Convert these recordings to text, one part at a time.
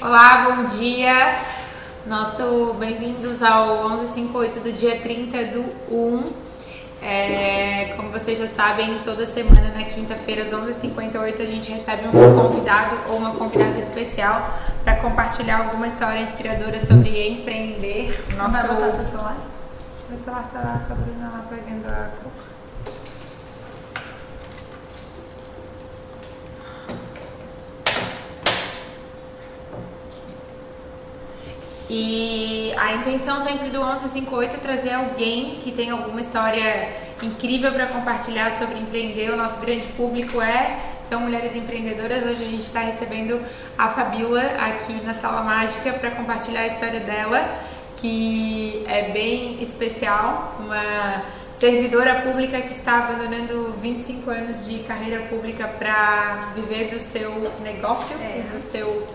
Olá, bom dia. Nosso bem-vindos ao 1158 do dia 30 do 1. É, como vocês já sabem, toda semana na quinta-feira às 11h58 a gente recebe um convidado ou uma convidada especial para compartilhar alguma história inspiradora sobre empreender. Nosso... Vai botar pro celular? Meu celular tá a Bruna lá pegando a coca. E a intenção sempre do 1158 é trazer alguém que tem alguma história incrível para compartilhar sobre empreender. O nosso grande público é são mulheres empreendedoras. Hoje a gente está recebendo a Fabiola aqui na Sala Mágica para compartilhar a história dela, que é bem especial. Uma servidora pública que está abandonando 25 anos de carreira pública para viver do seu negócio, é. do seu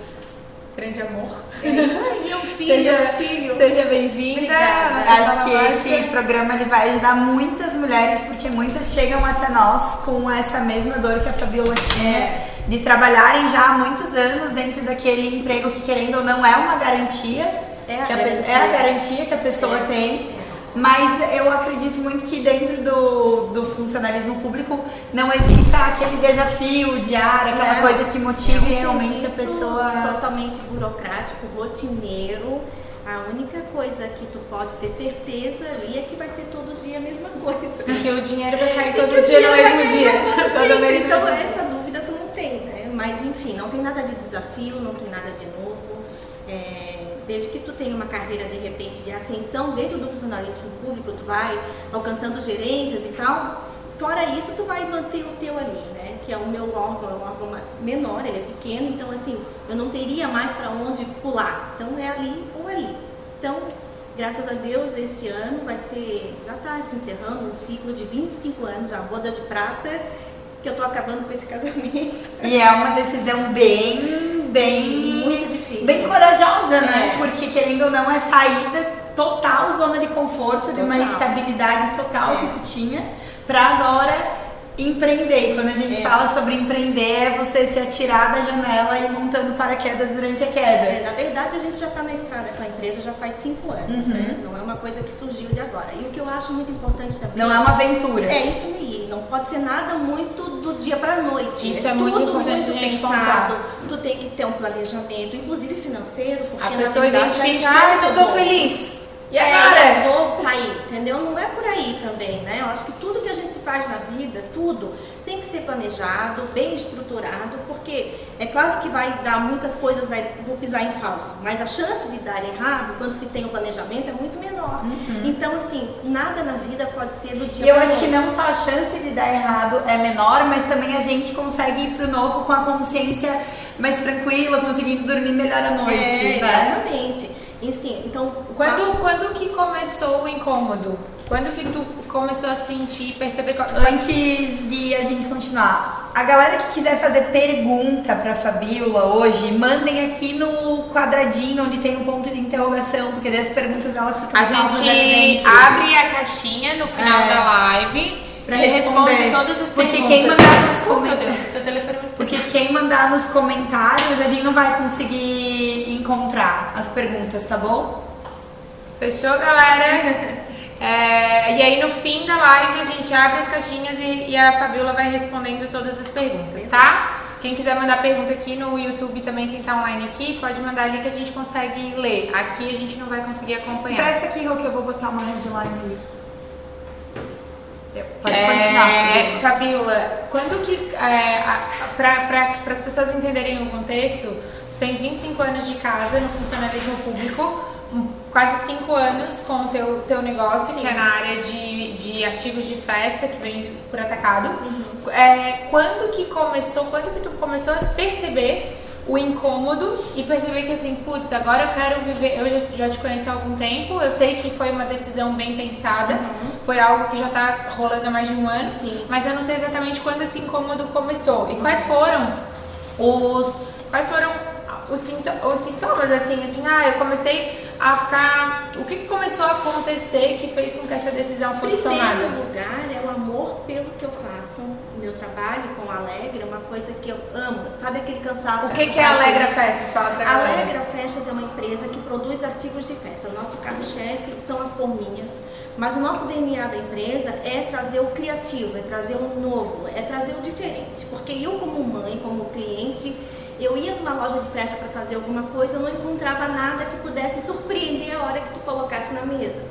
grande amor. É aí, um filho, seja, um filho. Seja bem-vinda. Acho que esse programa ele vai ajudar muitas mulheres, porque muitas chegam até nós com essa mesma dor que a Fabiola tinha. É. De trabalharem já há muitos anos dentro daquele emprego que, querendo ou não, é uma garantia. É a, garantia. A, é a garantia que a pessoa é. tem mas eu acredito muito que dentro do, do funcionalismo público não exista aquele desafio diário, aquela é, coisa que motive realmente a pessoa. Totalmente burocrático, rotineiro. A única coisa que tu pode ter certeza ali é que vai ser todo dia a mesma coisa. Porque o dinheiro vai cair todo dia no mesmo dia. todo mesmo então, dia. essa dúvida tu não tem, né? Mas enfim, não tem nada de desafio, não tem nada de novo. É, desde que tu tenha uma carreira de repente de ascensão dentro do funcionalismo público, tu vai alcançando gerências e tal. Fora isso, tu vai manter o teu ali, né? Que é o meu órgão, é um órgão menor, ele é pequeno, então assim, eu não teria mais para onde pular. Então é ali ou ali. Então, graças a Deus, esse ano vai ser, já está se encerrando um ciclo de 25 anos, a boda de prata, que eu tô acabando com esse casamento. E é uma decisão bem, bem. Muito difícil. Bem corajosa, né? É. Porque querendo ou não, é saída total zona de conforto, total. de uma estabilidade total é. que tu tinha, pra agora empreender. E quando a gente é. fala sobre empreender, é você se atirar da janela e montando paraquedas durante a queda. É, na verdade, a gente já está na estrada com a empresa já faz cinco anos, né? uhum. né? Não é uma coisa que surgiu de agora. E o que eu acho muito importante também. Não é uma aventura. É isso aí. Não pode ser nada muito do dia para noite. Isso é, é muito importante muito pensado. Tu tem que ter um planejamento, inclusive financeiro, porque a pessoa identifica, ah, eu tô feliz. E agora? É, vou sair, entendeu? Não é por aí também, né? Eu acho que tudo que a gente faz na vida, tudo, tem que ser planejado, bem estruturado, porque é claro que vai dar muitas coisas, vai, vou pisar em falso, mas a chance de dar errado, quando se tem o um planejamento, é muito menor. Uhum. Então, assim, nada na vida pode ser do dia E eu acho que não só a chance de dar errado é menor, mas também a gente consegue ir pro novo com a consciência mais tranquila, conseguindo dormir melhor à noite. É, né? Exatamente. Sim, então. Quando, quando que começou o incômodo? Quando que tu começou a sentir, perceber qual... Antes de a gente continuar, a galera que quiser fazer pergunta pra Fabiola hoje, mandem aqui no quadradinho onde tem um ponto de interrogação, porque das perguntas elas ficam A gente abre a caixinha no final é. da live Pra e responde todas as Porque perguntas. quem mandar nos comentários. Porque quem mandar nos comentários, a gente não vai conseguir encontrar as perguntas, tá bom? Fechou, galera? É, e aí no fim da live a gente abre as caixinhas e, e, a Fabiola vai respondendo todas as perguntas, tá? Quem quiser mandar pergunta aqui no YouTube também, quem tá online aqui, pode mandar ali que a gente consegue ler. Aqui a gente não vai conseguir acompanhar. Presta aqui, Rô, que eu vou botar uma headline ali. Pode é, continuar. Fabiola, quando que. É, Para as pessoas entenderem o contexto, tu tens 25 anos de casa no funcionalismo público, quase 5 anos com o teu, teu negócio, Sim. que é na área de, de artigos de festa, que vem por atacado. Uhum. É, quando que começou, quando que tu começou a perceber o incômodo e perceber que assim, putz, agora eu quero viver. Eu já, já, te conheço há algum tempo, eu sei que foi uma decisão bem pensada, uhum. foi algo que já tá rolando há mais de um ano, Sim. mas eu não sei exatamente quando esse incômodo começou e quais foram os. Quais foram os, os sintomas, assim, assim, ah, eu comecei a ficar. O que, que começou a acontecer que fez com que essa decisão fosse Primeiro tomada? Em primeiro lugar, é o amor pelo que eu faço. O meu trabalho com Alegre é uma coisa que eu amo. Sabe aquele cansaço? O que, que é Alegra Festa? Fala pra Alegra empresa que produz artigos de festa. O nosso carro-chefe são as forminhas, mas o nosso DNA da empresa é trazer o criativo, é trazer o novo, é trazer o diferente. Porque eu, como mãe, como cliente, eu ia numa loja de festa para fazer alguma coisa, eu não encontrava nada que pudesse surpreender a hora que tu colocasse na mesa.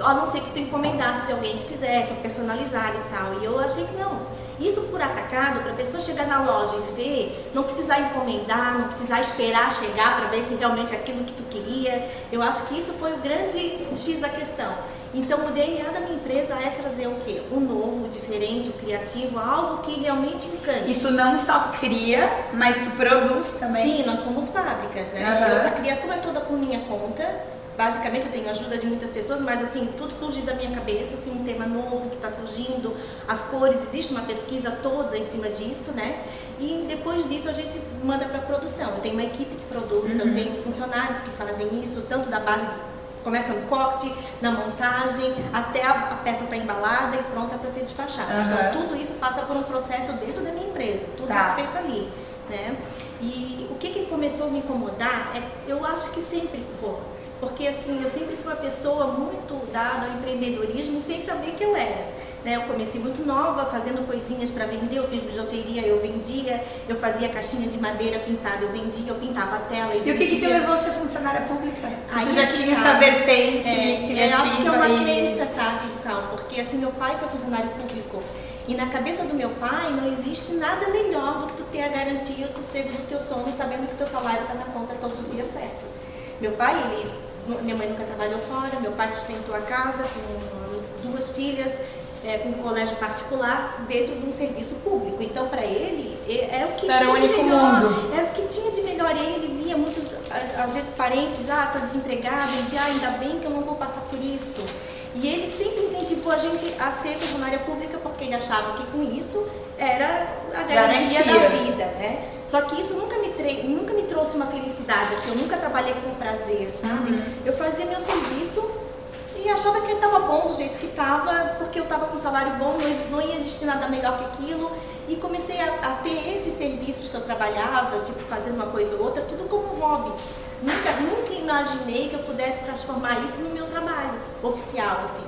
A não ser que tu encomendasse de alguém que fizesse, personalizar e tal. E eu achei que não. Isso por atacado, para a pessoa chegar na loja e ver, não precisar encomendar, não precisar esperar chegar para ver se realmente é aquilo que tu queria. Eu acho que isso foi o grande X da questão. Então, o DNA da minha empresa é trazer o quê? O novo, o diferente, o criativo, algo que realmente encante. Isso não só cria, mas tu produz também. Sim, nós somos fábricas, né? Uhum. Eu, a criação é toda por minha conta. Basicamente, eu tenho ajuda de muitas pessoas, mas assim, tudo surge da minha cabeça, assim, um tema novo que está surgindo, as cores, existe uma pesquisa toda em cima disso, né? E depois disso a gente manda para produção. Eu tenho uma equipe que produz, Uhum. eu tenho funcionários que fazem isso, tanto da base de começa no corte, na montagem, até a, peça estar embalada e pronta para ser despachada. Aham. Então tudo isso passa por um processo dentro da minha empresa, tudo Tá. isso feito ali, né? E o que, que começou a me incomodar é, eu acho que sempre, pô, porque assim, eu sempre fui uma pessoa muito dada ao empreendedorismo sem saber que eu era. Né, eu comecei muito nova, fazendo coisinhas para vender, eu fiz bijuteria, eu vendia, eu fazia caixinha de madeira pintada, eu vendia, eu pintava a tela e o que, que te levou a ser funcionária pública? Se Aí tu já é tinha tá. essa vertente É, criativa eu acho que é uma e... crença, sabe, Cal? Porque assim, meu pai foi funcionário público. E na cabeça do meu pai não existe nada melhor do que tu ter a garantia e o sossego do teu sono, sabendo que teu salário está na conta todo dia certo. Meu pai, ele, minha mãe nunca trabalhou fora, meu pai sustentou a casa com duas filhas, é, com um colégio particular, dentro de um serviço público. Então, para ele, é, é o que era tinha o de único melhor. mundo. É o que tinha de melhor. E aí ele via muitos, às vezes, parentes, ah, tá desempregado, dizia, ah, ainda bem que eu não vou passar por isso. E ele sempre incentivou a gente a ser funcionária pública porque ele achava que com isso era a garantia, Garantia. da vida, né? Só que isso nunca me, tre- nunca me trouxe uma felicidade, assim, eu nunca trabalhei com prazer, sabe? Uhum. Eu fazia meu serviço e achava que estava bom do jeito que estava, porque eu estava com um salário bom, não, não ia existir nada melhor que aquilo. E comecei a, a ter esses serviços que eu trabalhava, tipo fazendo uma coisa ou outra, tudo como hobby. Nunca, nunca imaginei que eu pudesse transformar isso no meu trabalho oficial, assim.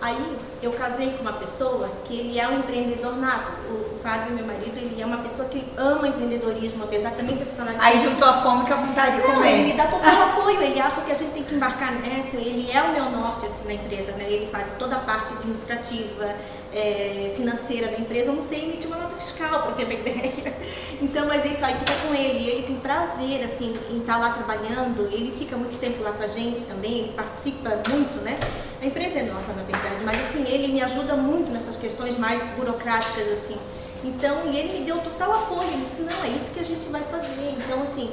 Aí eu casei com uma pessoa que ele é um empreendedor nato. O Fábio, meu marido, ele é uma pessoa que ama empreendedorismo, apesar de também ser funcionário Aí juntou a fome com a vontade de não, ele me comer. dá total apoio, ele acha que a gente tem que embarcar nessa, ele é o meu norte assim na empresa, né? Ele faz toda a parte administrativa, é, financeira da empresa, eu não sei emitir uma nota fiscal, para ter uma ideia. Então, mas isso aí fica com ele, ele tem prazer assim em estar lá trabalhando, ele fica muito tempo lá com a gente também, ele participa muito, né? A empresa é nossa, na verdade, mas assim, ele me ajuda muito nessas questões mais burocráticas assim. Então, e ele me deu total apoio. Ele disse: Não, é isso que a gente vai fazer. Então, assim,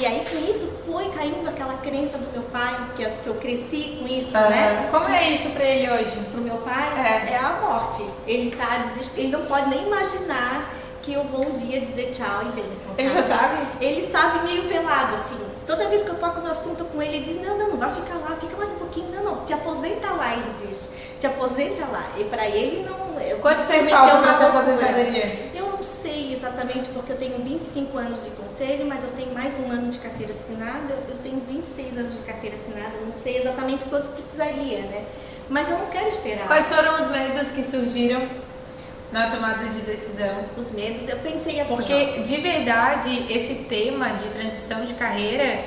e aí com isso foi caindo aquela crença do meu pai, que eu, que eu cresci com isso, né? Como é isso pra ele hoje? Pro meu pai É. é, a morte. Ele tá desesperado, ele não pode nem imaginar que eu vou um dia dizer tchau e bênção. Ele já sabe? Ele sabe meio velado, assim. Toda vez que eu toco no assunto com ele, ele diz: Não, não, não vai ficar lá, fica. Não, te aposenta lá, ele diz. Te aposenta lá. E pra ele não. eu- Quanto tempo falta uma pra sua aposentadoria? Eu não sei exatamente porque eu tenho 25 anos de conselho, mas eu tenho mais um ano de carteira assinada. Eu tenho 26 anos de carteira assinada. Não sei exatamente quanto precisaria, né? Mas eu não quero esperar. Quais foram os medos que surgiram na tomada de decisão? Os medos, eu pensei assim. ó, Porque de verdade esse tema de transição de carreira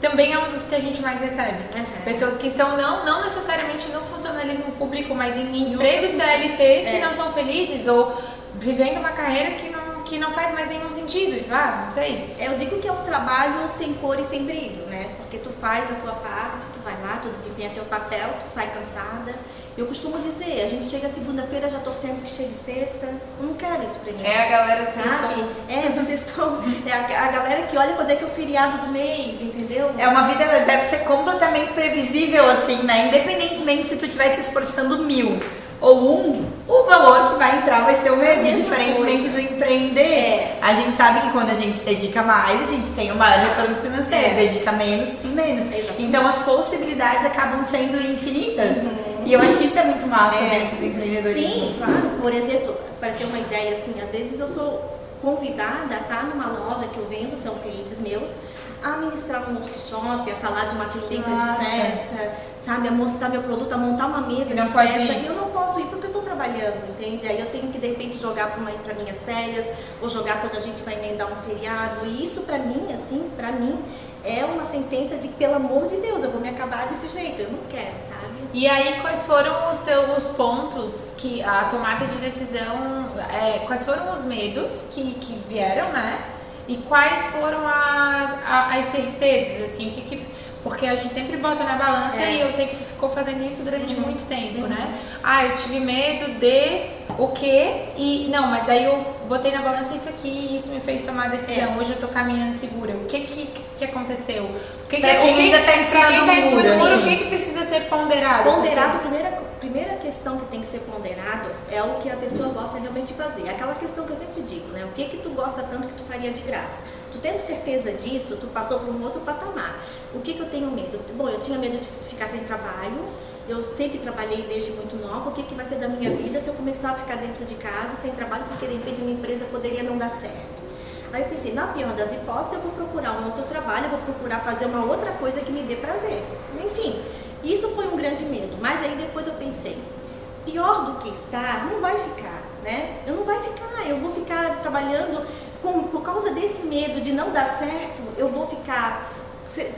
também é um dos que a gente mais recebe. Uhum. Pessoas que estão não, não necessariamente no funcionalismo público, mas em empregos CLT que É. não são felizes ou vivendo uma carreira que não, que não faz mais nenhum sentido. Tipo, Ah, não sei. Eu digo que é um trabalho sem cor e sem brilho, né? Porque tu faz a tua parte, tu vai lá, tu desempenha teu papel, tu sai cansada. Eu costumo dizer, a gente chega segunda-feira já torcendo que chegue sexta. Eu não quero isso pra mim. É a galera que Sabe? É, vocês estão. É a, a galera que olha quando é que é o feriado do mês, entendeu? É uma vida deve ser completamente previsível, assim, né? Independentemente se tu estiver se esforçando mil ou um, o valor que vai entrar vai ser o mesmo, Mesma diferentemente coisa. do empreender. A gente sabe que quando a gente se dedica mais, a gente tem um maior retorno financeiro, É. dedica menos, tem menos. Então as possibilidades acabam sendo infinitas. E eu acho que isso é muito massa É. dentro do empreendedorismo. Sim, claro. Por exemplo, para ter uma ideia, assim, às vezes eu sou convidada a estar numa loja que eu vendo, são clientes meus. a ministrar um workshop, a falar de uma tendência de festa, sabe? A mostrar meu produto, a montar uma mesa não de pode festa. ir. E eu não posso ir porque eu estou trabalhando, entende? Aí eu tenho que de repente jogar para minhas férias, ou jogar quando a gente vai emendar um feriado. E isso para mim, assim, para mim, é uma sentença de pelo amor de Deus, eu vou me acabar desse jeito. Eu não quero, sabe? E aí, quais foram os teus pontos que a tomada de decisão, é, quais foram os medos que, que vieram, né? E quais foram as, as certezas, assim, que que... Porque a gente sempre bota na balança É. e eu sei que tu ficou fazendo isso durante muito tempo, né? Ah, eu tive medo de o quê? E não, mas daí eu botei na balança isso aqui e isso me fez tomar a decisão. Hoje eu tô caminhando segura. O que que, que aconteceu? O que que, Pra quem que, ainda tá em cima pra quem do tá em cima muro, muro, assim. o que que precisa ser ponderado? Ponderado, a primeira, primeira questão que tem que ser ponderado é o que a pessoa gosta realmente de fazer. Aquela questão que eu sempre digo, né? O que que tu gosta tanto que tu faria de graça? Tu tendo certeza disso, tu passou por um outro patamar. O que que eu tenho medo? Bom, eu tinha medo de ficar sem trabalho. Eu sempre trabalhei desde muito nova. O que que vai ser da minha vida se eu começar a ficar dentro de casa sem trabalho porque de repente a minha empresa poderia não dar certo? Aí eu pensei, na pior das hipóteses, eu vou procurar um outro trabalho, eu vou procurar fazer uma outra coisa que me dê prazer. Enfim, isso foi um grande medo. Mas aí depois eu pensei, pior do que está, não vai ficar, né? Eu não vai ficar, eu vou ficar trabalhando com, por causa desse medo de não dar certo, eu vou ficar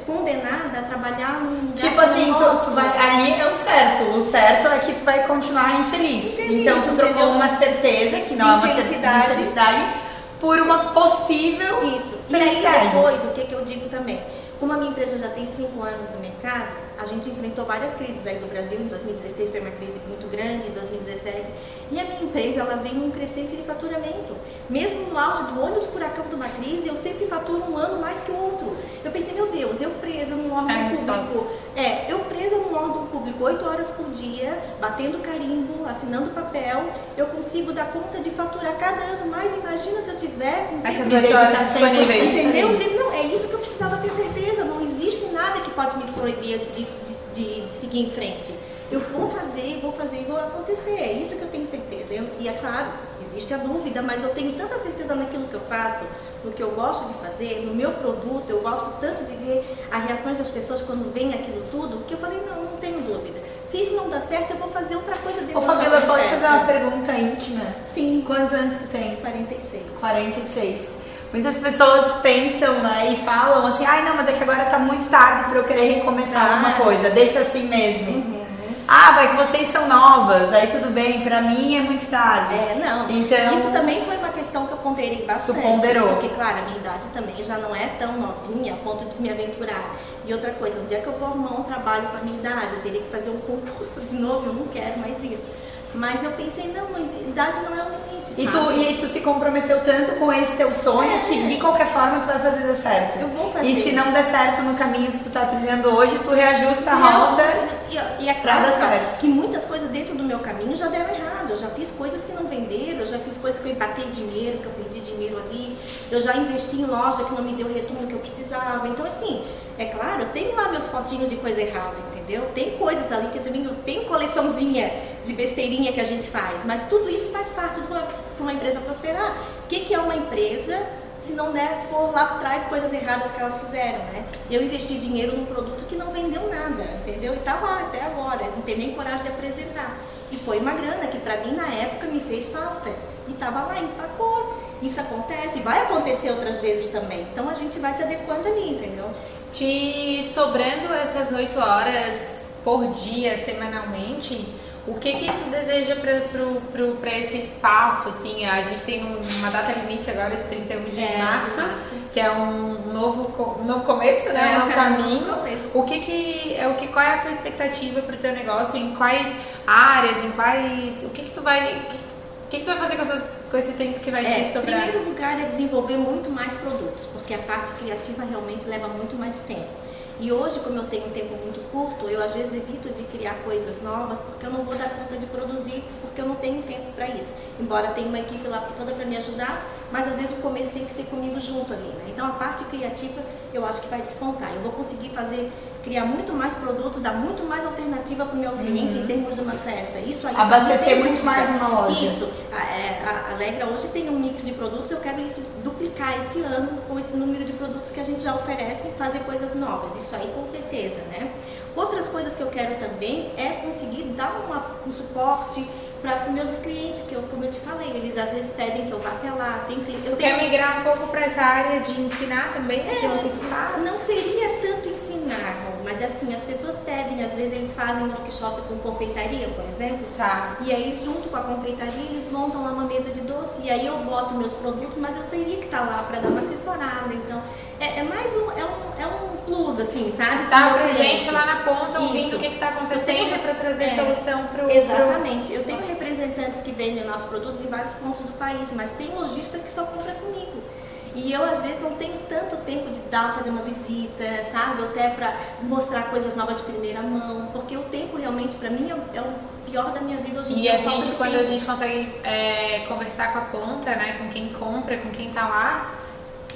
condenada a trabalhar num Tipo assim, tu, tu vai, ali é o certo. O certo é que tu vai continuar infeliz. Infeliz, então tu trocou uma certeza, que não é uma certeza infelicidade. de infelicidade, por uma possível Isso. E aí felicidade. depois, o que, que eu digo também? Como a minha empresa já tem cinco anos no mercado, a gente enfrentou várias crises aí do Brasil. Em 2016 foi uma crise muito grande, em 2017. E a minha empresa, ela vem num crescente de faturamento. Mesmo no auge do olho do furacão de uma crise, eu sempre faturo um ano mais que o outro. Eu pensei, meu Deus, eu presa num órgão É público. É, eu presa num órgão público oito horas por dia, batendo carimbo, assinando papel, eu consigo dar conta de faturar cada ano mais. Imagina se eu tiver com Essas horas 100%. disponíveis. Entendeu? Não, é isso que eu precisava ter certeza. Não existe nada que pode me proibir de, de, de- seguir em frente. Eu vou fazer, vou fazer e vou acontecer. É isso que eu tenho certeza. Eu- e é claro, existe a dúvida, mas eu tenho tanta certeza naquilo que eu faço, no que eu gosto de fazer, no meu produto. Eu gosto tanto de ver as reações das pessoas quando vem aquilo tudo, que eu falei, não, não tenho dúvida. Se isso não dá certo, eu vou fazer outra coisa dentro Ô Fabíola, festa. fazer uma pergunta íntima? Sim, Quantos anos tu tem? 46. 46. Muitas pessoas pensam né, e falam assim, ai não, mas é que agora tá muito tarde pra eu querer recomeçar Ah. alguma coisa, deixa assim mesmo. Uhum. Ah, vai que vocês são novas, aí tudo bem, pra mim é muito tarde. É, não. Então- Isso também foi uma questão que eu ponderei bastante. ponderou. Porque, claro, a minha idade também já não é tão novinha a ponto de me aventurar. E outra coisa, um dia que eu vou arrumar um trabalho com a minha idade, eu teria que fazer um concurso de novo, eu não quero mais isso. Mas eu pensei, não, mas idade não é o E tu, e tu se comprometeu tanto com esse teu sonho É. que de qualquer forma tu vai fazer dar certo. Eu vou fazer. E se não der certo no caminho que tu tá trilhando hoje, tu reajusta a rota. E, e é pra claro dar que- certo. que muitas coisas dentro do meu caminho já deram errado. Eu já fiz coisas que não venderam, eu já fiz coisas que eu empatei dinheiro, que eu perdi dinheiro ali. Eu já investi em loja que não me deu o retorno que eu precisava. Então, assim, é claro, eu tenho lá meus potinhos de coisa errada, entendeu? Tem coisas ali que eu também tenho coleçãozinha de besteirinha que a gente faz. Mas tudo isso faz parte de uma, de uma empresa prosperar. O que, que é uma empresa se não der, for lá atrás coisas erradas que elas fizeram, né? Eu investi dinheiro num produto que não vendeu nada, entendeu? E tá lá até agora, não tem nem coragem de apresentar. E foi uma grana que pra mim na época me fez falta. E tava lá, empacou. Isso acontece, vai acontecer outras vezes também. Então a gente vai se adequando ali, entendeu? Te sobrando essas oito horas por dia, semanalmente, o que que tu deseja para esse passo, assim? A gente tem um- uma data limite agora de 31 de É, março, que é um novo, um novo começo, né? É, um novo caminho. O que que, é o que, qual é a tua expectativa pro teu negócio? Em quais áreas, em quais... O que que tu vai... O o que que tu vai fazer com, essas, com esse tempo que vai É, te em sobrar? primeiro lugar é desenvolver muito mais produtos, porque a parte criativa realmente leva muito mais tempo. E hoje, como eu tenho um tempo muito curto, eu às vezes evito de criar coisas novas porque eu não vou dar conta de produzir, porque eu não tenho tempo para isso. Embora tenha uma equipe lá toda para me ajudar, mas às vezes o começo tem que ser comigo junto ali, né? Então a parte criativa eu acho que vai despontar. Eu vou conseguir fazer criar muito mais produtos, dar muito mais alternativa para o meu cliente uhum. em termos de uma festa. Isso aí abastecer muito mais uma loja. Isso. A, é, a Alegra hoje tem um mix de produtos. Eu quero isso duplicar esse ano com esse número de produtos que a gente já oferece, fazer coisas novas. Isso aí com certeza, né? Outras coisas que eu quero também é conseguir dar uma, um suporte para os meus clientes, que eu, como eu te falei, eles às vezes pedem que eu vá até lá. Tem cliente, eu tenho... Quer migrar um pouco para essa área de ensinar também é, aquilo que tu faz? Não seria tanto ensinar, mas assim, as pessoas pedem, às vezes eles fazem um workshop com confeitaria, por exemplo. Tá. E aí, junto com a confeitaria, eles montam lá uma mesa de doce. E aí eu boto meus produtos, mas eu teria que estar tá lá para dar uma assessorada. Então, é, é mais um, é um, é um plus, assim, sabe? Estar presente cliente. lá na ponta, ouvindo Isso. o que está acontecendo para trazer é, solução para o. Exatamente. Pro... Eu tenho representantes que vendem nossos produtos em vários pontos do país, mas tem lojista que só compra comigo. E eu, às vezes, não tenho tanto tempo de dar, fazer uma visita, sabe? Até para mostrar coisas novas de primeira mão, porque o tempo realmente, para mim, é o pior da minha vida hoje em e dia. E a gente, quando a gente consegue é, conversar com a ponta, né? Com quem compra, com quem tá lá,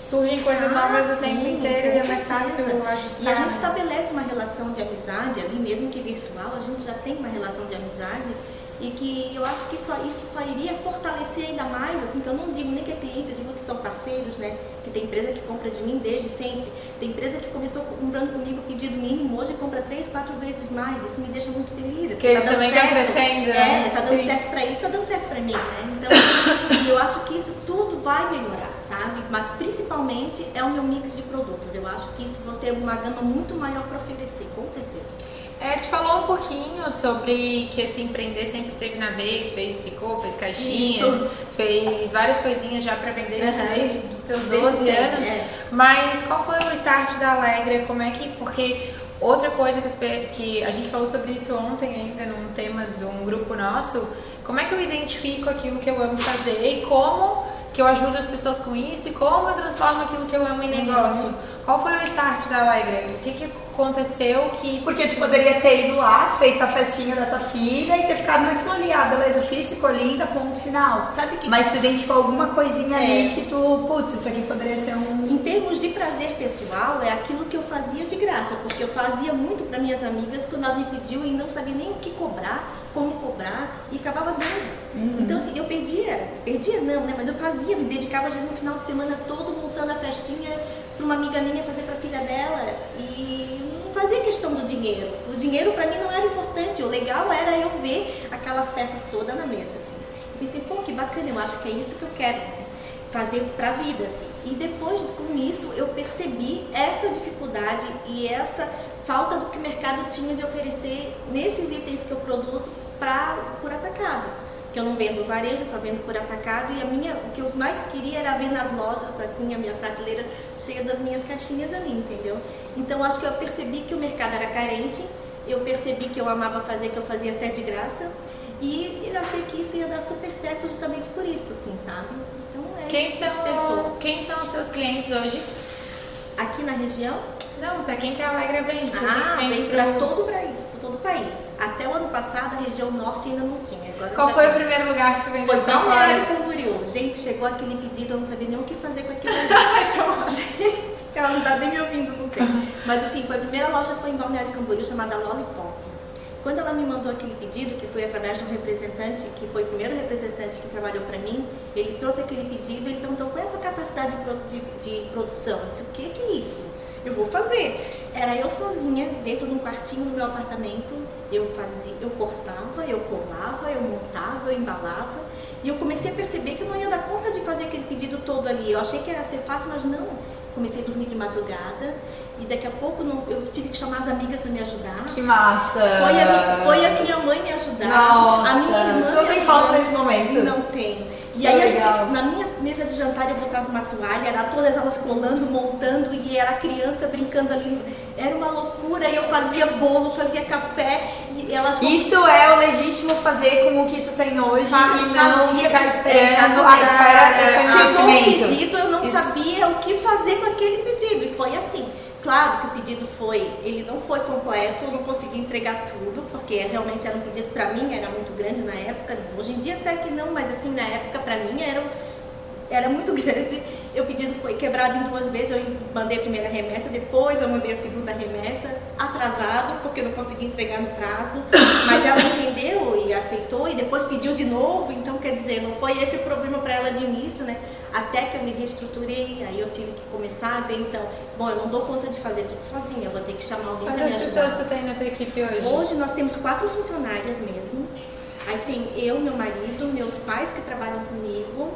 surgem coisas ah, novas o tempo inteiro e é mais fácil ajustar. E a gente estabelece uma relação de amizade ali, mesmo que virtual, a gente já tem uma relação de amizade e que eu acho que só, isso só iria fortalecer ainda mais, assim, que eu não digo nem que é cliente, eu digo que são parceiros, né? Que tem empresa que compra de mim desde sempre, tem empresa que começou comprando comigo pedido mínimo, hoje compra três, quatro vezes mais, isso me deixa muito feliz. Porque eles tá também estão crescendo, né? É, tá dando Sim. certo pra eles, tá dando certo pra mim, né? Então, eu acho que isso tudo vai melhorar, sabe? Mas principalmente é o meu mix de produtos, eu acho que isso vou ter uma gama muito maior para oferecer, com certeza. É, tu falou um pouquinho sobre que esse empreender sempre teve na veia, fez tricô, fez caixinhas, Isso. fez várias coisinhas já para vender uhum. desde os teus 12 desde anos. Sempre, é. Mas qual foi o start da Alegra? Como é que. Porque outra coisa que, que a gente falou sobre isso ontem ainda num tema de um grupo nosso, como é que eu identifico aquilo que eu amo fazer e como que eu ajudo as pessoas com isso e como eu transformo aquilo que eu amo em negócio. Uhum. Qual foi o start da Alegre? O que, que aconteceu que. Porque tu poderia ter ido lá, feito a festinha da tua filha e ter ficado naquilo ali, ah, beleza, fiz, ficou linda, ponto final. Sabe que. Mas tu identificou alguma coisinha é. ali que tu, putz, isso aqui poderia ser um. Em termos de prazer pessoal, é aquilo que eu fazia de graça, porque eu fazia muito para minhas amigas quando elas me pediam e não sabia nem o que cobrar, como cobrar e acabava dando. Uhum. Então, assim, eu perdia, perdia não, né? Mas eu fazia, me dedicava às vezes no final de semana todo montando a festinha para uma amiga minha fazer para a filha dela e não fazia questão do dinheiro. O dinheiro para mim não era importante, o legal era eu ver aquelas peças todas na mesa. Assim. Eu pensei, pô, que bacana, eu acho que é isso que eu quero fazer para a vida. Assim. E depois com isso eu percebi essa dificuldade e essa falta do que o mercado tinha de oferecer nesses itens que eu produzo pra, por atacado que eu não vendo varejo, só vendo por atacado e a minha, o que eu mais queria era ver nas lojas, assim, a minha prateleira cheia das minhas caixinhas ali, entendeu? Então acho que eu percebi que o mercado era carente, eu percebi que eu amava fazer, que eu fazia até de graça e eu achei que isso ia dar super certo justamente por isso, assim, sabe? Então é quem isso são, quem são os teus clientes hoje? Aqui na região? Não, para quem que a Alegra vende? Ah, vende para todo o Brasil país. Até o ano passado a região norte ainda não tinha. Agora Qual foi tem. o primeiro lugar que tu vendeu? Foi Balneário Camboriú. Gente, chegou aquele pedido, eu não sabia nem o que fazer com aquilo. então, ela não tá nem me ouvindo, não sei. Mas assim, foi a primeira loja foi em Balneário Camboriú chamada Lollipop. Quando ela me mandou aquele pedido, que foi através de um representante, que foi o primeiro representante que trabalhou para mim, ele trouxe aquele pedido e ele perguntou qual é a tua capacidade de, de, de produção. Eu disse, o que, que é isso? Eu vou fazer. Era eu sozinha, dentro de um quartinho do meu apartamento. Eu fazia, eu cortava, eu colava, eu montava, eu embalava. E eu comecei a perceber que eu não ia dar conta de fazer aquele pedido todo ali. Eu achei que ia ser fácil, mas não. Comecei a dormir de madrugada e daqui a pouco não, eu tive que chamar as amigas para me ajudar. Que massa! Foi a, foi a minha mãe me ajudar. Nossa! A minha irmã Você não tem falta nesse momento? Não tenho. E aí a gente, na minha mesa de jantar eu botava uma toalha, era todas elas colando, montando e era criança brincando ali. Era uma loucura. E eu fazia bolo, fazia café e elas. Isso é o legítimo fazer com o que tu tem hoje Faz, e não fazia, ficar esperando a espera é, Chegou um pedido, eu não Isso. sabia o que fazer com aquele pedido e foi assim. Claro que o pedido foi, ele não foi completo, eu não consegui entregar tudo, porque realmente era um pedido para mim, era muito grande na época. Hoje em dia até que não, mas assim, na época para mim era, era muito grande. o pedido foi quebrado em duas vezes. Eu mandei a primeira remessa, depois eu mandei a segunda remessa, atrasado, porque eu não consegui entregar no prazo. Mas ela entendeu e aceitou e depois pediu de novo. Então, quer dizer, não foi esse o problema para ela de início, né? Até que eu me reestruturei, aí eu tive que começar a ver, então, bom, eu não dou conta de fazer tudo sozinha, eu vou ter que chamar alguém para me ajudar. Quantas pessoas tu tem na tua equipe hoje? Hoje nós temos quatro funcionárias mesmo. Aí tem eu, meu marido, meus pais que trabalham comigo,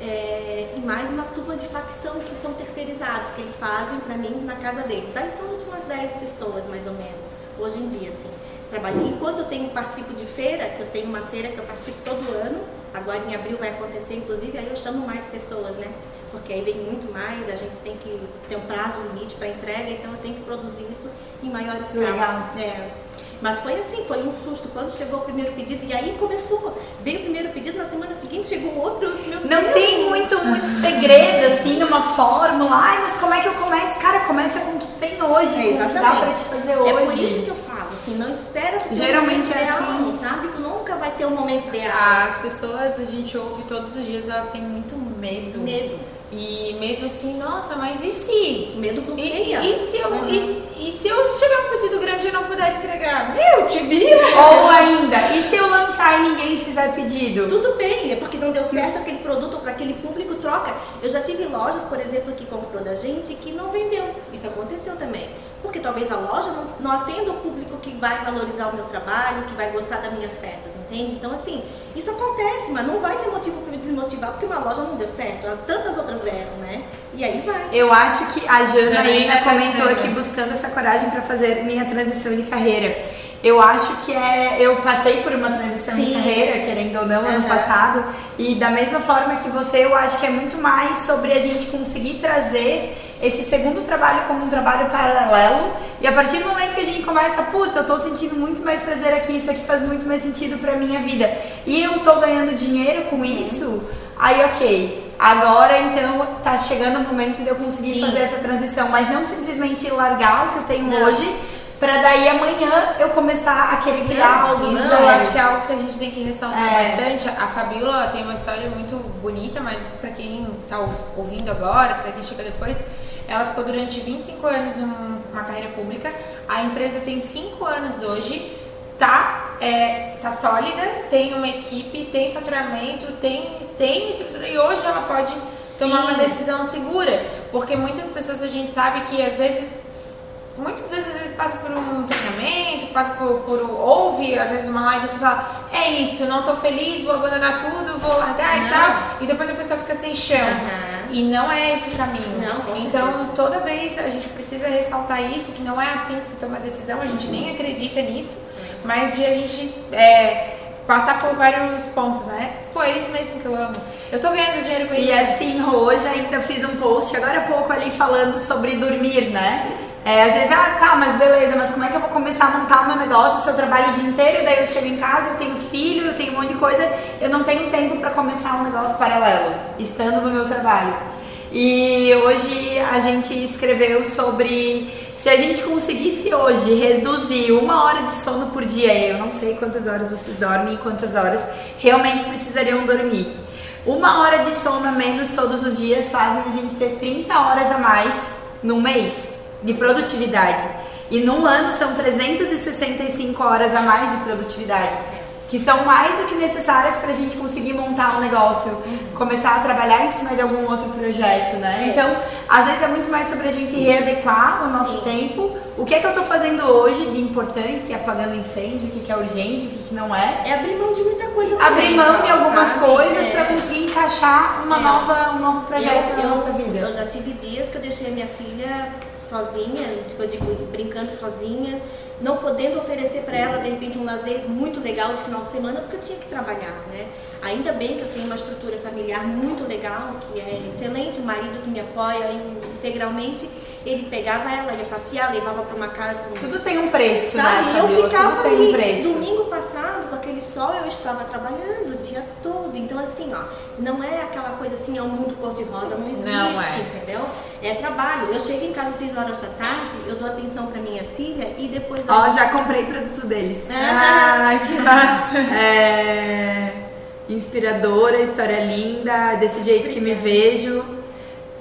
é, e mais uma turma de facção que são terceirizados, que eles fazem para mim na casa deles. Dá em torno de umas 10 pessoas, mais ou menos, hoje em dia, assim. Trabalho. Enquanto eu tenho participo de feira, que eu tenho uma feira que eu participo todo ano, agora em abril vai acontecer, inclusive, aí eu chamo mais pessoas, né? Porque aí vem muito mais, a gente tem que ter um prazo limite para entrega, então eu tenho que produzir isso em maior escala. Legal. É. Mas foi assim, foi um susto quando chegou o primeiro pedido. E aí começou, veio o primeiro pedido, na semana seguinte chegou outro. Meu não Deus. tem muito, muito segredo, assim, uma fórmula. Ai, mas como é que eu começo? Cara, começa com o que tem hoje, é, com o que dá pra te fazer hoje. É por isso que eu falo, assim, não espera tu Geralmente é assim. sabe? Tu nunca vai ter um momento ideal. As pessoas, a gente ouve todos os dias, elas têm muito medo. Medo e medo assim, nossa, mas e se? Medo bloqueia. E, e se eu, uhum. e, e, se eu chegar um pedido grande e não puder entregar? Eu te vira! Ou ainda, e se eu lançar e ninguém fizer pedido? Tudo bem, é porque não deu certo aquele produto para aquele público, troca. Eu já tive lojas, por exemplo, que comprou da gente que não vendeu. Isso aconteceu também. Porque talvez a loja não, não atenda o público que vai valorizar o meu trabalho, que vai gostar das minhas peças, entende? Então, assim, isso acontece, mas não vai ser motivo para me desmotivar porque uma loja não deu certo. Tantas outras deram, né? E aí vai. Eu acho que a Jana ainda comentou aqui buscando essa coragem para fazer minha transição de carreira. Eu acho que é. Eu passei por uma transição Sim. de carreira, querendo ou não, uhum. ano passado. E da mesma forma que você, eu acho que é muito mais sobre a gente conseguir trazer esse segundo trabalho como um trabalho paralelo. E a partir do momento que a gente começa, putz, eu tô sentindo muito mais prazer aqui, isso aqui faz muito mais sentido pra minha vida. E eu tô ganhando dinheiro com isso, aí ok. Agora então tá chegando o momento de eu conseguir Sim. fazer essa transição, mas não simplesmente largar o que eu tenho não. hoje para daí amanhã eu começar a querer criar algo Isso eu acho que é algo que a gente tem que ressaltar é. bastante. A Fabiola tem uma história muito bonita, mas para quem tá ouvindo agora, para quem chega depois, ela ficou durante 25 anos numa carreira pública. A empresa tem 5 anos hoje, tá, é, tá sólida, tem uma equipe, tem faturamento, tem, tem estrutura e hoje ela pode tomar Sim. uma decisão segura. Porque muitas pessoas a gente sabe que às vezes muitas vezes às vezes passa por um treinamento, passa por, por ouve às vezes uma live e você fala, é isso, não tô feliz, vou abandonar tudo, vou largar e tal, e depois a pessoa fica sem chão. Uhum. E não é esse o caminho. Não, então, toda vez a gente precisa ressaltar isso, que não é assim que se toma a decisão, a gente nem acredita nisso, mas de a gente é, passar por vários pontos, né? Pô, é isso mesmo que eu amo. Eu tô ganhando dinheiro com isso. E assim, hoje ainda fiz um post agora há pouco ali falando sobre dormir, né? É, às vezes, ah, tá, mas beleza, mas como é que eu vou começar a montar o meu negócio se eu trabalho o dia inteiro, daí eu chego em casa, eu tenho filho, eu tenho um monte de coisa, eu não tenho tempo para começar um negócio paralelo, estando no meu trabalho. E hoje a gente escreveu sobre se a gente conseguisse hoje reduzir uma hora de sono por dia, eu não sei quantas horas vocês dormem e quantas horas realmente precisariam dormir. Uma hora de sono a menos todos os dias fazem a gente ter 30 horas a mais no mês de produtividade. E num ano são 365 horas a mais de produtividade, que são mais do que necessárias para a gente conseguir montar um negócio, começar a trabalhar em cima de algum outro projeto, né? É. Então, às vezes é muito mais sobre a gente readequar o nosso Sim. tempo. O que é que eu estou fazendo hoje de importante, apagando incêndio, o que, que é urgente, o que, que não é. É abrir mão de muita coisa. Abrir mão de algumas sabe? coisas é. para conseguir encaixar uma é. nova, um novo projeto eu, na nossa vida. Eu já tive dias que eu deixei a minha filha sozinha, eu digo, brincando sozinha, não podendo oferecer para ela, de repente, um lazer muito legal de final de semana, porque eu tinha que trabalhar, né? Ainda bem que eu tenho uma estrutura familiar muito legal, que é excelente, o marido que me apoia integralmente, ele pegava ela, ia passear, levava para uma casa. Tudo tem um preço, né, sabe? né? Eu ficava Tudo tem um preço. Domingo passado, com aquele sol, eu estava trabalhando o dia todo. Então, assim, ó, não é aquela coisa assim, é um mundo cor-de-rosa, não existe, não é. entendeu? É trabalho. Eu chego em casa às 6 horas da tarde, eu dou atenção para minha filha e depois. Ó, oh, já comprei produto deles. Ah, que massa! É inspiradora, história linda, desse jeito que me vejo.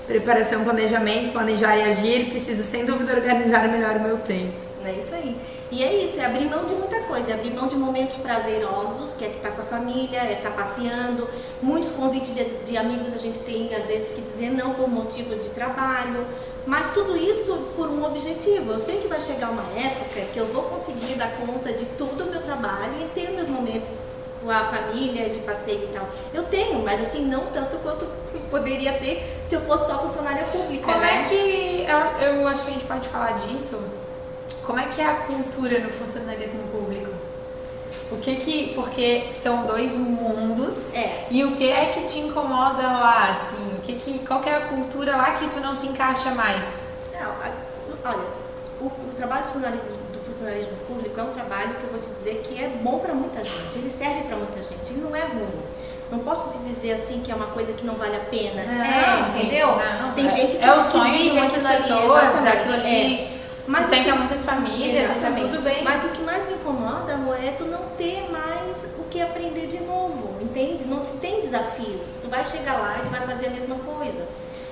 Preparação, planejamento, planejar e agir, preciso sem dúvida organizar melhor o meu tempo. É isso aí. E é isso, é abrir mão de muita coisa, é abrir mão de momentos prazerosos, que é tá com a família, é estar passeando. Muitos convites de, de, amigos a gente tem, às vezes, que dizer não por motivo de trabalho. Mas tudo isso por um objetivo. Eu sei que vai chegar uma época que eu vou conseguir dar conta de todo o meu trabalho e ter meus momentos com a família, de passeio e tal. Eu tenho, mas assim, não tanto quanto poderia ter se eu fosse só funcionária pública. Como né? é que. Eu, eu acho que a gente pode falar disso como é que é a cultura no funcionalismo público? O que que, porque são dois mundos. É. E o que é que te incomoda lá, assim? O que que, qual que é a cultura lá que tu não se encaixa mais? Não, a, olha, o, o trabalho do funcionalismo, funcionalismo, público é um trabalho que eu vou te dizer que é bom para muita gente. Ele serve para muita gente. Ele não é ruim. Não posso te dizer assim que é uma coisa que não vale a pena. Não, é, entendeu? Não, tem é, gente que é o sonho de muitas pessoas, ali, aquilo ali. É. Mas Sustenta que, muitas famílias, então tudo bem. Mas o que mais me incomoda, amor, é tu não ter mais o que aprender de novo, entende? Não te tem desafios. Tu vai chegar lá e tu vai fazer a mesma coisa.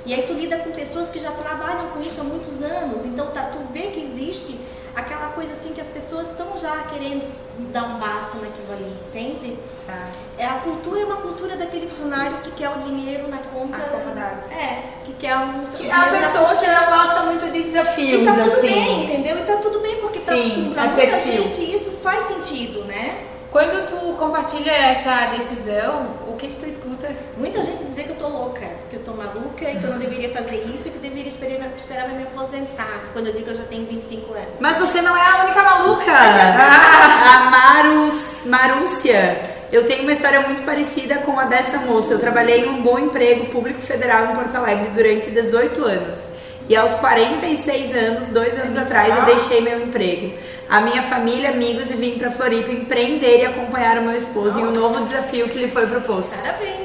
E aí tu lida com pessoas que já trabalham com isso há muitos anos. Então tá, tu vê que existe aquela coisa assim que as pessoas estão já querendo dar um basta naquilo ali, entende? Tá. É, a cultura é uma cultura daquele funcionário que quer o dinheiro na conta. Acomodados. É, que quer um. Que é uma pessoa que não gosta muito de desafios, e tá tudo assim. bem, entendeu? E tá tudo bem, porque Sim, pra, pra muita perfil. gente isso faz sentido, né? Quando tu compartilha essa decisão, o que que tu escuta? Muita gente dizer que eu tô louca, que eu tô maluca e que eu não deveria fazer isso e que eu deveria esperar, esperar me aposentar. Quando eu digo que eu já tenho 25 anos. Mas você não é a única maluca. a Marus, Marúcia. Eu tenho uma história muito parecida com a dessa moça. Eu trabalhei em um bom emprego público federal em Porto Alegre durante 18 anos. E aos 46 anos, dois anos atrás, eu deixei meu emprego. A minha família, amigos e vim para Floripa empreender e acompanhar o meu esposo em um novo desafio que lhe foi proposto. Parabéns!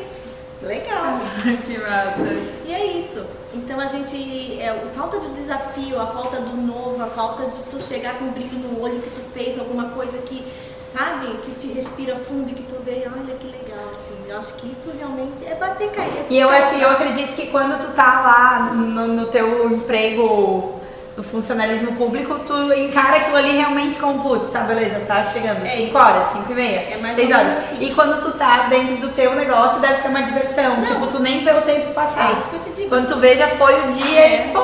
Legal! que massa! E é isso. Então a gente. É, a falta do desafio, a falta do novo, a falta de tu chegar com um brilho no olho que tu fez alguma coisa que, sabe, que te respira fundo e que tu vê, olha que legal, assim. Eu acho que isso realmente é bater cair. E eu acho que eu acredito que quando tu tá lá no, no teu emprego no funcionalismo público, tu encara aquilo ali realmente como, putz, tá, beleza, tá chegando, É 5 isso. horas, 5 e meia, É mais 6 ou menos horas. assim. E quando tu tá dentro do teu negócio, deve ser uma diversão, Não. tipo, tu nem vê o tempo passar. É isso que eu te digo. Quando tu vê, já foi o dia É. e, pô,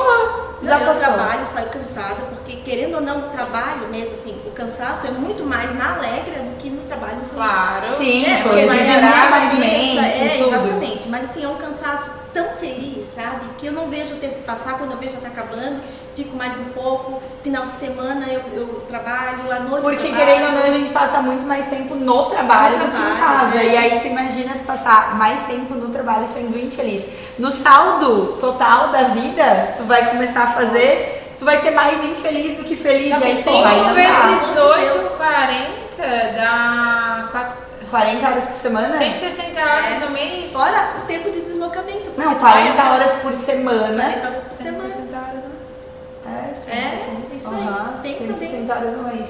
já Não, eu passou. trabalho, saio cansada, porque querendo ou não, o trabalho mesmo, assim, o cansaço é muito mais na alegra do que no trabalho. no Claro. Sim, É, tu porque exige mais mente, é, tudo. Exatamente, mas assim, é um cansaço tão feliz, sabe? Que eu não vejo o tempo passar, quando eu vejo já tá acabando, fico mais um pouco, final de semana eu, eu trabalho, à noite Porque eu trabalho. querendo ou não, a gente passa muito mais tempo no trabalho No do que em casa. é. E aí tu imagina tu passar mais tempo no trabalho sendo infeliz. No saldo total da vida, tu vai começar a fazer, tu vai ser mais infeliz do que feliz. Já e aí pensou? tu vai 5 andar. vezes Pelo amor de 8, Deus. 40, dá quatro- 40 horas por semana? 160 horas É. no mês. Fora o tempo de deslocamento. Não, tu vai 40 andar horas por semana. 40 horas por semana. 160 horas no mês. É, É, 160. isso aí. Pensa bem. 160 horas no mês.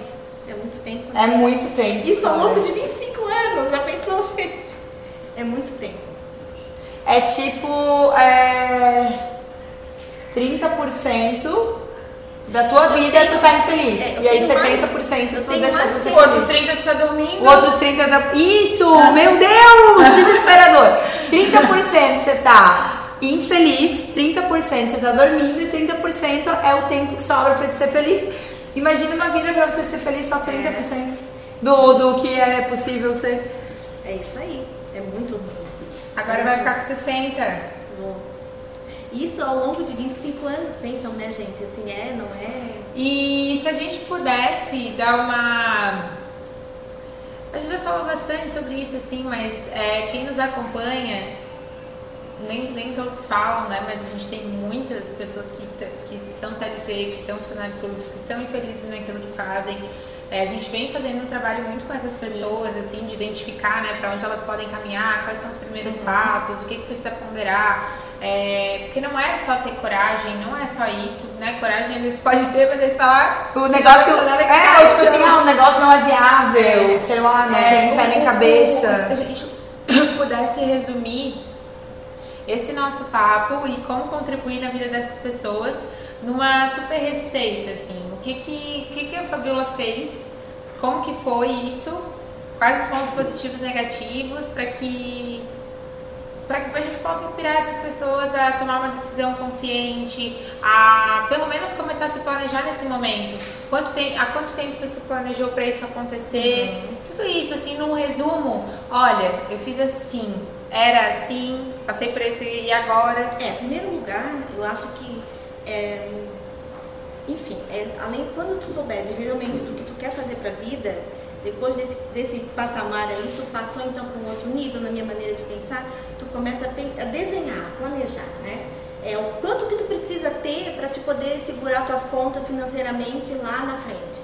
É muito tempo. né? É muito tempo. Isso ao cara. longo de 25 anos, já pensou, gente? É muito tempo. É tipo é, 30% da tua vida tu tá infeliz. É, eu e aí tenho mais- 70% eu tu tenho deixa mais de ser. Outros feliz. 30 tu tá dormindo. O outro 30 tá... Isso! Meu Deus! Desesperador! 30% você tá infeliz, 30% você tá dormindo e 30% é o tempo que sobra pra te ser feliz. Imagina uma vida pra você ser feliz só 30% do, do que é possível ser. É isso aí. É muito bom. Agora vai ficar com 60. Bom. Isso ao longo de 25 anos, pensam, né, gente? Assim, é, não é? E se a gente pudesse dar uma. A gente já falou bastante sobre isso, assim, mas é, quem nos acompanha, nem, nem todos falam, né? Mas a gente tem muitas pessoas que, que são CLT, que são funcionários públicos, que estão infelizes naquilo que fazem. É, a gente vem fazendo um trabalho muito com essas pessoas, assim, de identificar, né, para onde elas podem caminhar, quais são os primeiros passos, o que, que precisa ponderar. É, porque não é só ter coragem, não é só isso, né? Coragem às vezes pode ter, mas daí tu falar O negócio. É, tipo assim, ah, o negócio não é viável, sei lá, não tem pé nem cabeça. Se a gente pudesse resumir, esse nosso papo e como contribuir na vida dessas pessoas numa super receita, assim. O que que, o que, que a Fabiola fez? Como que foi isso? Quais os pontos positivos e negativos para que para que a gente possa inspirar essas pessoas a tomar uma decisão consciente, a pelo menos começar a se planejar nesse momento. Quanto tem, há quanto tempo tu se planejou para isso acontecer? Uhum. Tudo isso, assim, num resumo, olha, eu fiz assim, era assim, passei por esse e agora. É, em primeiro lugar, eu acho que é, enfim, é, além quando tu souber realmente do que tu quer fazer para a vida, depois desse, desse patamar aí, tu passou então para um outro nível na minha maneira de pensar, tu começa a, a desenhar, a planejar, né? É, o quanto que tu precisa ter para te poder segurar tuas contas financeiramente lá na frente.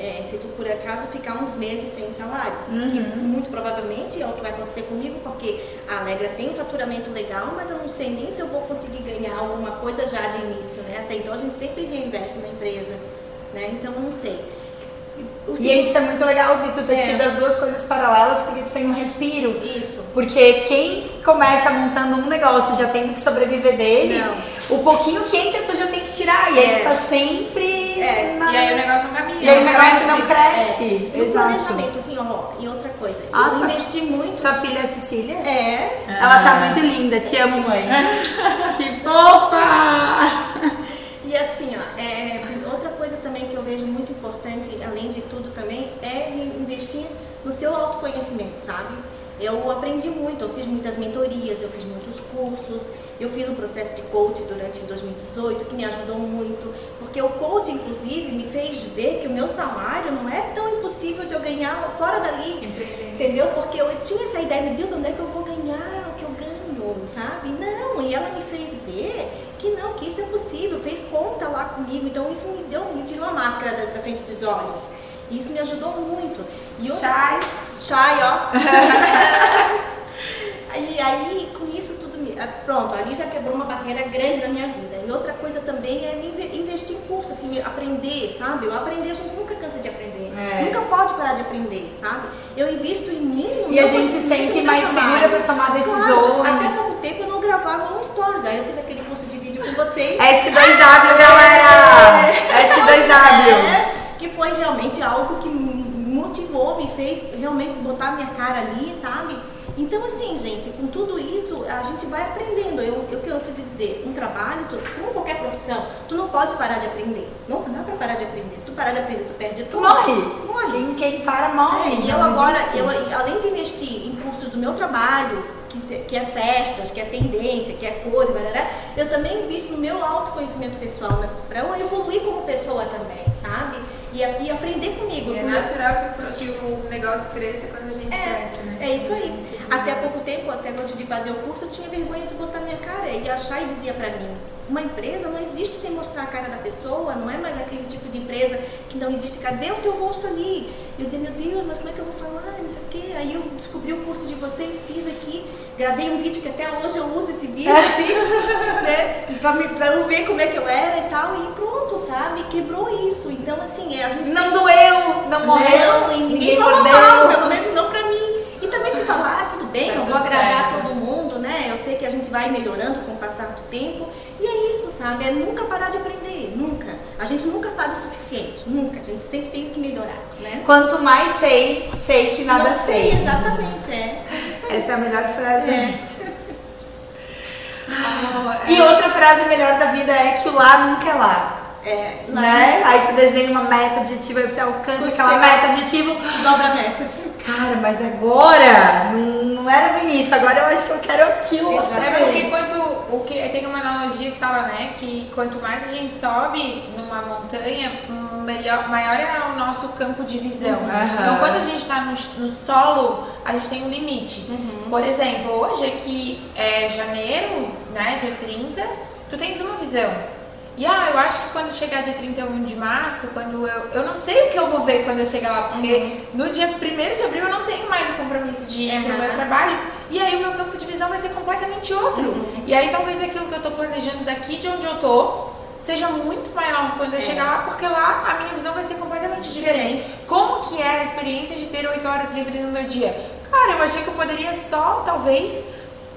É, se tu por acaso ficar uns meses sem salário, uhum. que muito provavelmente é o que vai acontecer comigo, porque a Alegra tem um faturamento legal, mas eu não sei nem se eu vou conseguir ganhar alguma coisa já de início, né? Até então a gente sempre reinveste na empresa, né? Então eu não sei. E isso é muito legal de tu ter é. tido as duas coisas paralelas, porque tu tem um respiro. Isso. Porque quem começa montando um negócio já tem que sobreviver dele, não. o pouquinho que entra tu já tem que tirar. E é. aí tu tá sempre. É. Na... E aí o negócio não caminha. E aí o negócio não cresce. É. E Exato. o planejamento, assim, ó, e outra coisa. Ah, eu investi muito. Tua filha é Cecília? É. Ela tá muito linda, te amo, mãe. que fofa! E assim, ó, é, outra coisa também que eu vejo muito importante, além de tudo também, é investir no seu autoconhecimento, sabe? Eu aprendi muito, eu fiz muitas mentorias, eu fiz muitos cursos, eu fiz um processo de coach durante 2018 que me ajudou muito, porque o coach, inclusive, me fez ver que o meu salário não é tão impossível de eu ganhar fora dali, entendeu? Porque eu tinha essa ideia, meu Deus, onde é que eu vou ganhar o que eu ganho, sabe? Não, e ela me fez ver que não, que isso é possível, fez conta lá comigo, então isso me deu, me tirou a máscara da, da frente dos olhos. E isso me ajudou muito. E outra, Shy, ó. e aí, com isso tudo, me, ah, pronto, ali já quebrou uma barreira grande na minha vida. E outra coisa também é investir em curso, assim, aprender, sabe? Eu aprender, a gente nunca cansa de aprender. É. Nunca pode parar de aprender, sabe? Eu invisto em mim. E a gente se sente mais segura para tomar decisões. Claro, até pouco tempo eu não gravava um stories. Aí eu fiz aquele curso de vídeo com vocês. S2W, galera! É. S2W! É, que foi realmente algo que me motivou, me fez realmente botar minha cara ali, sabe? Então, assim, gente, com tudo isso, a gente vai aprendendo. Eu, eu canso de dizer, um trabalho, tu, como qualquer profissão, tu não pode parar de aprender. Não, é pra parar de aprender. Se tu parar de aprender, tu perde tudo. Morre. Morre. Quem, quem para, morre. É, e eu agora, eu, além de investir em cursos do meu trabalho, que, que é festas, que é tendência, que é cor, eu também invisto no meu autoconhecimento pessoal, né, para eu evoluir como pessoa também, sabe? E, e aprender comigo. É natural que, que, o negócio cresça quando a gente é, cresce, né? É isso aí. Até pouco tempo, até antes de fazer o curso, eu tinha vergonha de botar minha cara e achar e dizia para mim, uma empresa não existe sem mostrar a cara da pessoa, não é mais aquele tipo de empresa que não existe. Cadê o teu rosto ali? Eu dizia, meu Deus, mas como é que eu vou falar? Não sei o quê. Aí eu descobri o curso de vocês, fiz aqui, gravei um vídeo que até hoje eu uso esse vídeo, assim, né? Pra, me, pra eu ver como é que eu era e tal. E pronto, sabe? Quebrou isso. Então, assim, é, a gente. Não tem... doeu, não morreu, não, ninguém, ninguém falou mal, pelo menos não pra mim. E também se falar, ah, tudo bem, tá eu vou agradar certo. todo mundo, né? Eu sei que a gente vai melhorando com o passar do tempo. E é isso, sabe? É nunca parar de aprender. A gente nunca sabe o suficiente, nunca. A gente sempre tem que melhorar, né? Quanto mais sei, sei que nada Não sei. sei. Exatamente, é. Essa é a melhor frase é. E outra frase melhor da vida é que o lá nunca é lá. É, lá né? É. Aí tu desenha uma meta objetiva, aí você alcança aquela meta objetiva, dobra a meta. Cara, mas agora não, não era bem isso, agora eu acho que eu quero aquilo. É porque quanto, o que, tem uma analogia que fala, né, que quanto mais a gente sobe numa montanha, melhor, maior é o nosso campo de visão. Uhum. Então quando a gente está no, no, solo, a gente tem um limite. Uhum. Por exemplo, hoje aqui é janeiro, né, dia 30, tu tens uma visão. E ah, eu acho que quando chegar dia 31 de março, quando eu. Eu não sei o que eu vou ver quando eu chegar lá, porque uhum. no dia 1 de abril eu não tenho mais o compromisso de ir uhum. pro meu trabalho. E aí o meu campo de visão vai ser completamente outro. Uhum. E aí talvez aquilo que eu tô planejando daqui de onde eu tô seja muito maior quando eu é. chegar lá, porque lá a minha visão vai ser completamente diferente. diferente. Como que é a experiência de ter 8 horas livres no meu dia? Cara, eu achei que eu poderia só, talvez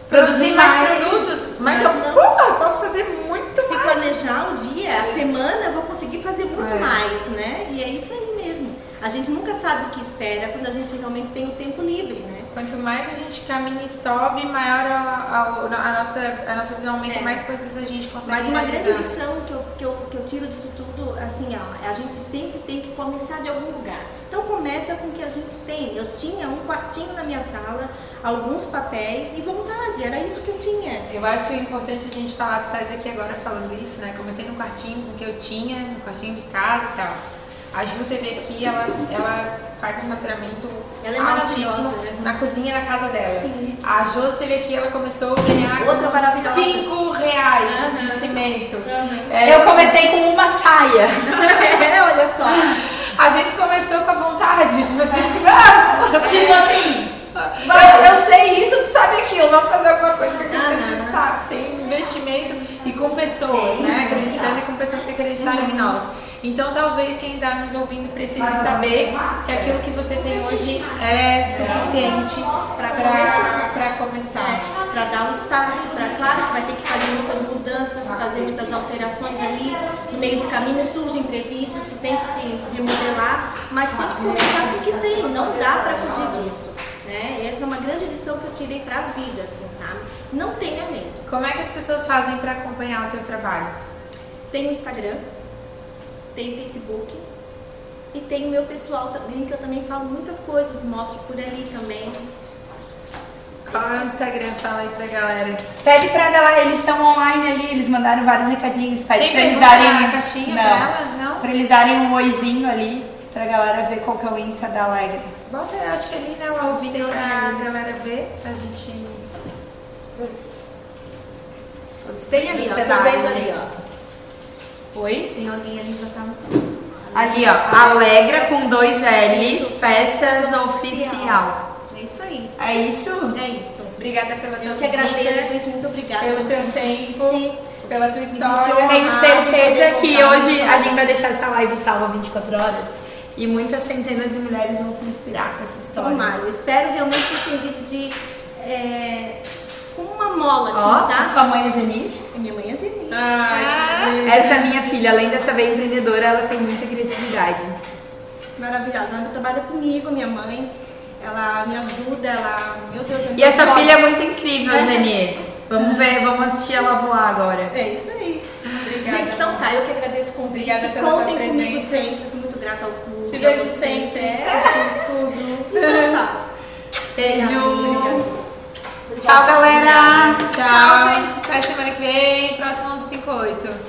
produzir mais, mais produtos. Mas eu, eu posso fazer muito Se mais. planejar o dia, a semana, eu vou conseguir fazer muito é. mais, né? E é isso aí mesmo. A gente nunca sabe o que espera quando a gente realmente tem o tempo livre, né? Quanto mais a gente caminha e sobe, maior a, a, a nossa, a nossa visão aumenta, é. mais coisas a gente consegue Mas uma grande lição que eu, que, eu, que eu tiro disso tudo, assim, ó, a gente sempre tem que começar de algum lugar. Então começa com o que a gente tem. Eu tinha um quartinho na minha sala, alguns papéis e vontade, era isso que eu tinha. Eu acho importante a gente falar, tu estás aqui agora falando isso, né? Comecei no quartinho com o que eu tinha, no quartinho de casa e tal. A Ju teve aqui, ela, ela faz um faturamento ela é altíssimo né? na cozinha da casa dela. Sim. A Josi teve aqui, ela começou a ganhar Outra maravilhosa. 5 reais uhum. de cimento. Uhum. É, eu comecei com uma saia. é, olha só. A gente começou com a vontade, tipo assim, tipo assim. Eu, eu, sei isso, tu sabe aquilo, vamos fazer alguma coisa que a gente sabe, sem investimento e com pessoas, né? Acreditando e com pessoas que acreditaram em nós. Então, talvez quem está nos ouvindo precise saber que aquilo que você tem hoje é suficiente para começar. Para dar o start, para claro que vai ter que fazer muitas mudanças, fazer muitas alterações ali. No meio do caminho surgem imprevistos que tem que se remodelar, mas tem que começar com o que tem, não dá para fugir disso. Né? Essa é uma grande lição que eu tirei para a vida, assim, sabe? Não tenha medo. Como é que as pessoas fazem para acompanhar o teu trabalho? Tem o Instagram, tem Facebook e tem o meu pessoal também, que eu também falo muitas coisas, mostro por ali também. Qual é o Instagram? Fala aí pra galera. Pede pra galera, eles estão online ali, eles mandaram vários recadinhos. Pede Tem pra eles darem. caixinha não, pra ela? Não? Pra eles darem um oizinho ali, pra galera ver qual que é o Insta da Alegre. Bota, acho que ali, né, o albinho pra galera ver, pra gente. Tem ali, ó, tá vendo ali, ó. Oi? Tem alguém ali já tá. Ali, ó. Alegra com dois L's, festas oficial. É isso aí. É isso? É isso. Obrigada pela tua Eu que agradeço, gente. Muito obrigada. Pelo teu tempo. Sim. Pela tua história. Tenho certeza que hoje a gente vai deixar essa live salva 24 horas. E muitas centenas de mulheres vão se inspirar com essa história. Tomara. Eu espero realmente ter servido de. É, como uma mola, assim, Ó, sabe? Sua mãe é Zeni? Minha mãe é Zeni. Ai, Essa minha filha, além dessa bem empreendedora, ela tem muita criatividade. Maravilhosa. Ela trabalha comigo, minha mãe. Ela me ajuda, ela. Meu Deus, eu E essa filha é muito incrível, é. Zeni. Vamos ver, vamos assistir ela voar agora. É isso aí. Obrigada. Gente, então tá, eu que agradeço o convite. Obrigada pela Contem comigo sempre, hidrata o cu. Te vejo sempre. É. Tudo. Então tá. Beijo. Tchau, galera. Tchau. Tchau gente. Até semana que vem. Próximo 158.